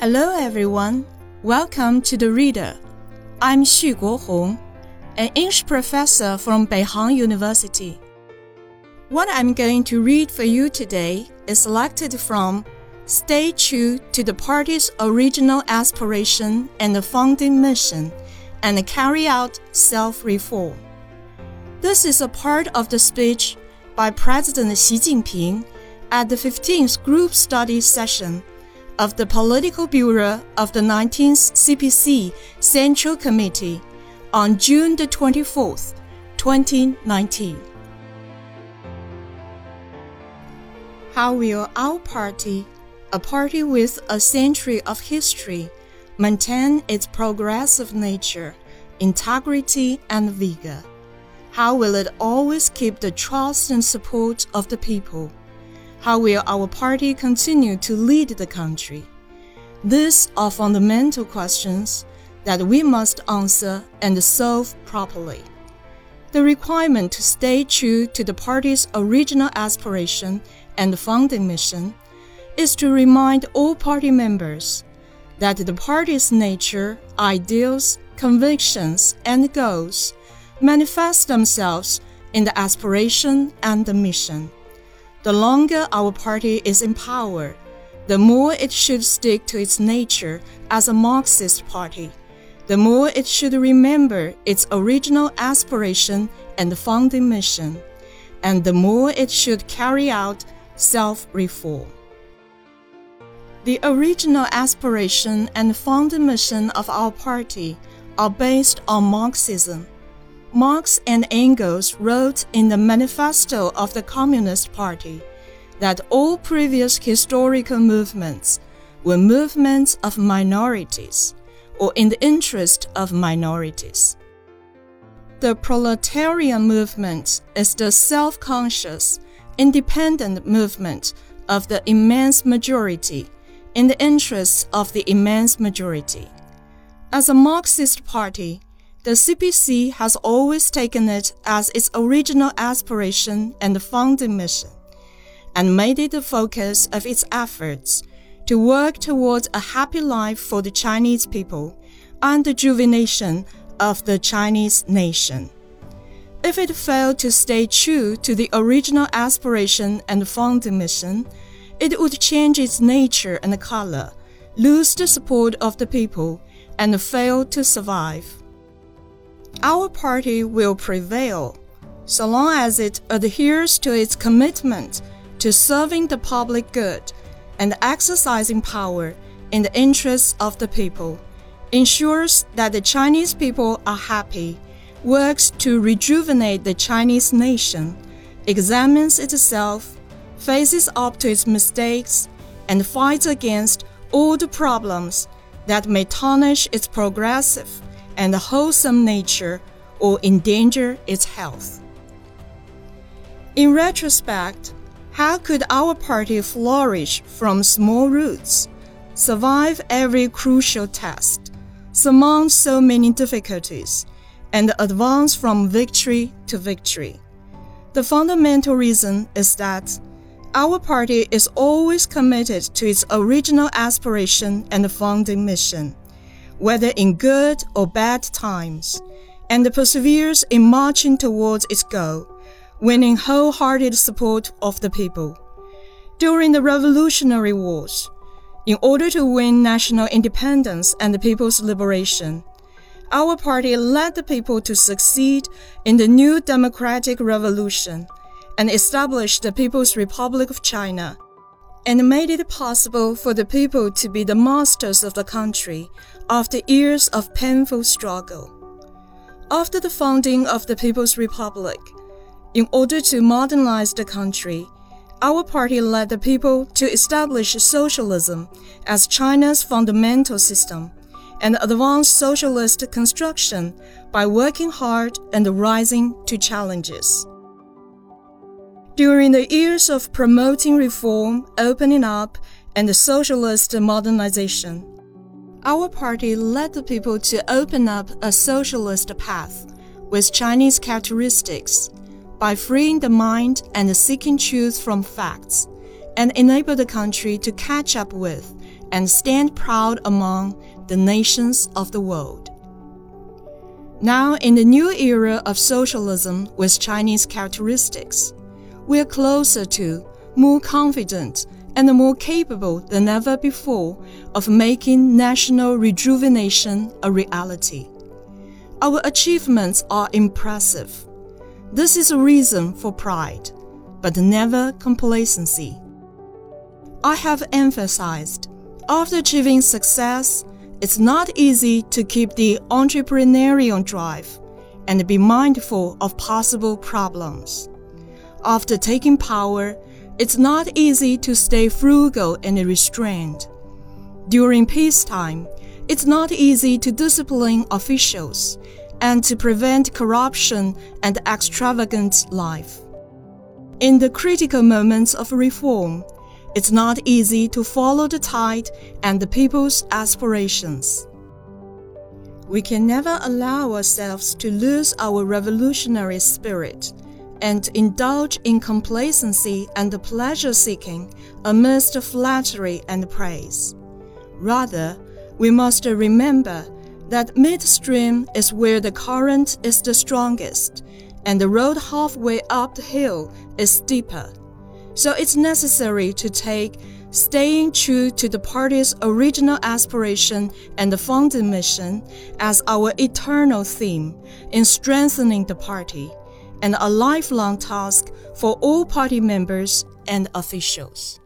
Hello, everyone. Welcome to the Reader. I'm Xu Guohong, an English professor from Beihang University. What I'm going to read for you today is selected from Stay True to the Party's Original Aspiration and the Founding Mission and Carry Out Self Reform. This is a part of the speech by President Xi Jinping at the 15th Group Study session of the Political Bureau of the 19th CPC Central Committee on June the 24th, 2019. How will our party, a party with a century of history, maintain its progressive nature, integrity, and vigor? How will it always keep the trust and support of the people? How will our party continue to lead the country? These are fundamental questions that we must answer and solve properly. The requirement to stay true to the party's original aspiration and founding mission is to remind all party members that the party's nature, ideals, convictions, and goals manifest themselves in the aspiration and the mission. The longer our party is in power, the more it should stick to its nature as a Marxist party, the more it should remember its original aspiration and founding mission, and the more it should carry out self reform. The original aspiration and founding mission of our party are based on Marxism. Marx and Engels wrote in the Manifesto of the Communist Party that all previous historical movements were movements of minorities or in the interest of minorities. The proletarian movement is the self conscious, independent movement of the immense majority in the interests of the immense majority. As a Marxist party, the CPC has always taken it as its original aspiration and founding mission, and made it the focus of its efforts to work towards a happy life for the Chinese people and the rejuvenation of the Chinese nation. If it failed to stay true to the original aspiration and founding mission, it would change its nature and color, lose the support of the people, and fail to survive. Our party will prevail so long as it adheres to its commitment to serving the public good and exercising power in the interests of the people, ensures that the Chinese people are happy, works to rejuvenate the Chinese nation, examines itself, faces up to its mistakes, and fights against all the problems that may tarnish its progressive and wholesome nature or endanger its health. In retrospect, how could our party flourish from small roots, survive every crucial test, surmount so many difficulties, and advance from victory to victory? The fundamental reason is that our party is always committed to its original aspiration and founding mission whether in good or bad times, and perseveres in marching towards its goal, winning wholehearted support of the people. During the Revolutionary Wars, in order to win national independence and the people's liberation, our party led the people to succeed in the new democratic revolution and established the People's Republic of China and made it possible for the people to be the masters of the country after years of painful struggle. After the founding of the People's Republic, in order to modernize the country, our party led the people to establish socialism as China's fundamental system and advance socialist construction by working hard and rising to challenges. During the years of promoting reform, opening up, and socialist modernization, our party led the people to open up a socialist path with Chinese characteristics by freeing the mind and seeking truth from facts, and enable the country to catch up with and stand proud among the nations of the world. Now, in the new era of socialism with Chinese characteristics, we are closer to, more confident, and more capable than ever before of making national rejuvenation a reality. Our achievements are impressive. This is a reason for pride, but never complacency. I have emphasized after achieving success, it's not easy to keep the entrepreneurial drive and be mindful of possible problems. After taking power, it's not easy to stay frugal and restrained. During peacetime, it's not easy to discipline officials and to prevent corruption and extravagant life. In the critical moments of reform, it's not easy to follow the tide and the people's aspirations. We can never allow ourselves to lose our revolutionary spirit and indulge in complacency and pleasure seeking amidst flattery and praise. Rather, we must remember that midstream is where the current is the strongest, and the road halfway up the hill is steeper. So it's necessary to take staying true to the party's original aspiration and the founding mission as our eternal theme in strengthening the party, and a lifelong task for all party members and officials.